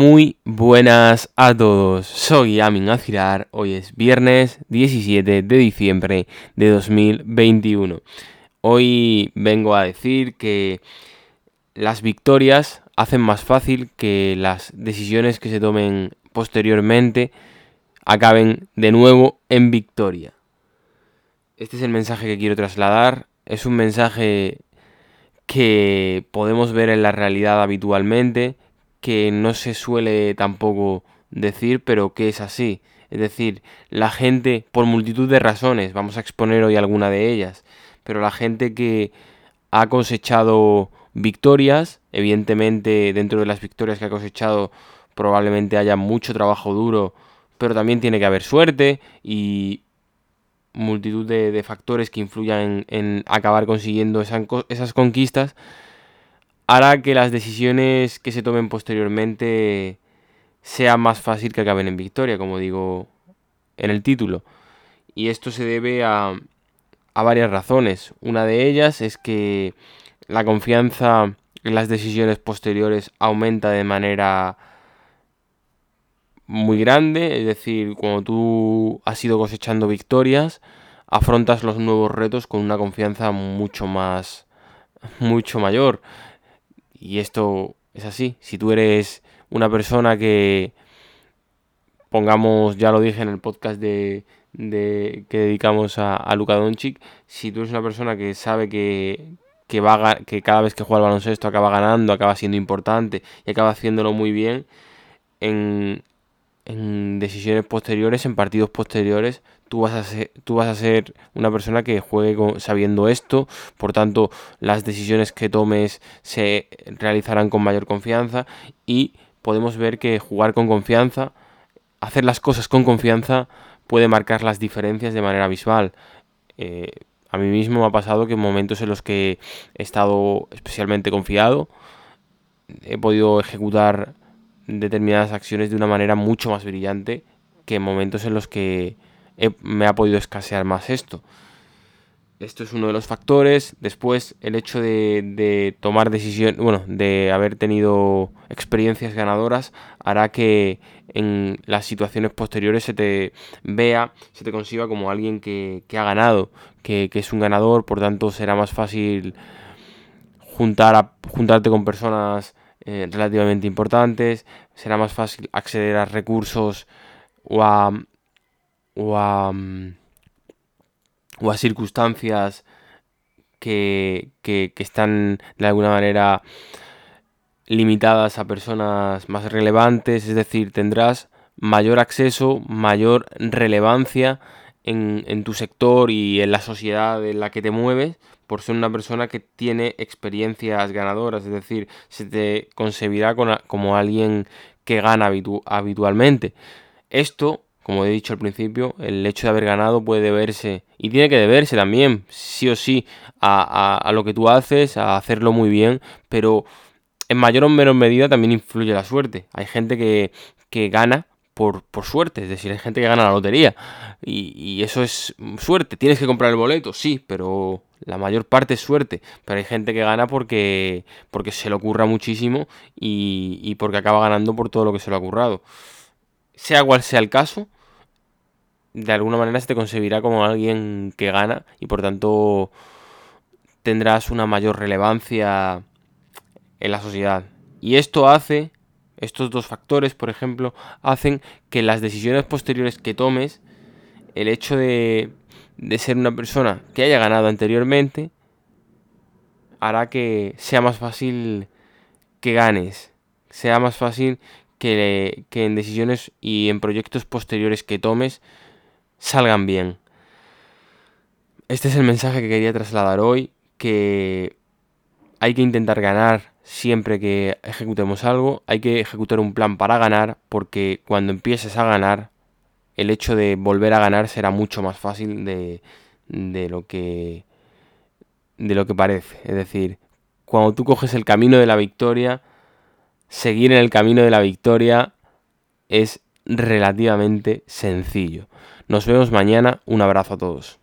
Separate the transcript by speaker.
Speaker 1: Muy buenas a todos, soy Amin Azirar, hoy es viernes 17 de diciembre de 2021. Hoy vengo a decir que las victorias hacen más fácil que las decisiones que se tomen posteriormente acaben de nuevo en victoria. Este es el mensaje que quiero trasladar, es un mensaje que podemos ver en la realidad habitualmente, que no se suele tampoco decir, pero que es así. Es decir, la gente, por multitud de razones, vamos a exponer hoy alguna de ellas, pero la gente que ha cosechado victorias, evidentemente dentro de las victorias que ha cosechado probablemente haya mucho trabajo duro, pero también tiene que haber suerte y multitud de, factores que influyan en, acabar consiguiendo esas conquistas hará que las decisiones que se tomen posteriormente sea más fácil que acaben en victoria, como digo en el título. Y esto se debe a, a varias razones. Una de ellas es que la confianza en las decisiones posteriores aumenta de manera muy grande, es decir, cuando tú has ido cosechando victorias, afrontas los nuevos retos con una confianza mucho más mucho mayor. Y esto es así. Si tú eres una persona que, pongamos, ya lo dije en el podcast de, de que dedicamos a, a Luka Doncic, si tú eres una persona que sabe que, que, va, que cada vez que juega al baloncesto acaba ganando, acaba siendo importante y acaba haciéndolo muy bien, en, en decisiones posteriores, en partidos posteriores, tú vas a ser, tú vas a ser una persona que juegue sabiendo esto, por tanto las decisiones que tomes se realizarán con mayor confianza y podemos ver que jugar con confianza, hacer las cosas con confianza puede marcar las diferencias de manera visual. Eh, a mí mismo me ha pasado que en momentos en los que he estado especialmente confiado, he podido ejecutar determinadas acciones de una manera mucho más brillante que en momentos en los que me ha podido escasear más esto. Esto es uno de los factores. Después, el hecho de, tomar decisiones, bueno, de haber tenido experiencias ganadoras, hará que en las situaciones posteriores se te vea, se te conciba como alguien que, ha ganado, que, es un ganador, por tanto será más fácil juntar juntarte con personas eh, relativamente importantes, será más fácil acceder a recursos o a, o a, circunstancias que, que, que están de alguna manera limitadas a personas más relevantes, es decir, tendrás mayor acceso, mayor relevancia en, en, tu sector y en la sociedad en la que te mueves por ser una persona que tiene experiencias ganadoras, es decir, se te concebirá como alguien que gana habitualmente. Esto como he dicho al principio, el hecho de haber ganado puede deberse, y tiene que deberse también, sí o sí, a, lo que tú haces, a hacerlo muy bien, pero en mayor o menor medida también influye la suerte. Hay gente que, gana por, suerte, es decir, hay gente que gana la lotería, y, eso es suerte. ¿Tienes que comprar el boleto? Sí, pero la mayor parte es suerte, pero hay gente que gana porque, porque se le ocurra muchísimo y, y porque acaba ganando por todo lo que se le ha ocurrado. Sea cual sea el caso, de alguna manera se te concebirá como alguien que gana y por tanto tendrás una mayor relevancia en la sociedad. Y esto hace, estos dos factores, por ejemplo, hacen que las decisiones posteriores que tomes, el hecho de, de ser una persona que haya ganado anteriormente, hará que sea más fácil que ganes, sea más fácil que, que en decisiones y en proyectos posteriores que tomes salgan bien. Este es el mensaje que quería trasladar hoy, que hay que intentar ganar siempre que ejecutemos algo, hay que ejecutar un plan para ganar, porque cuando empieces a ganar, el hecho de volver a ganar será mucho más fácil de, de lo que de lo que parece. Es decir, cuando tú coges el camino de la victoria, seguir en el camino de la victoria es relativamente sencillo. Nos vemos mañana. Un abrazo a todos.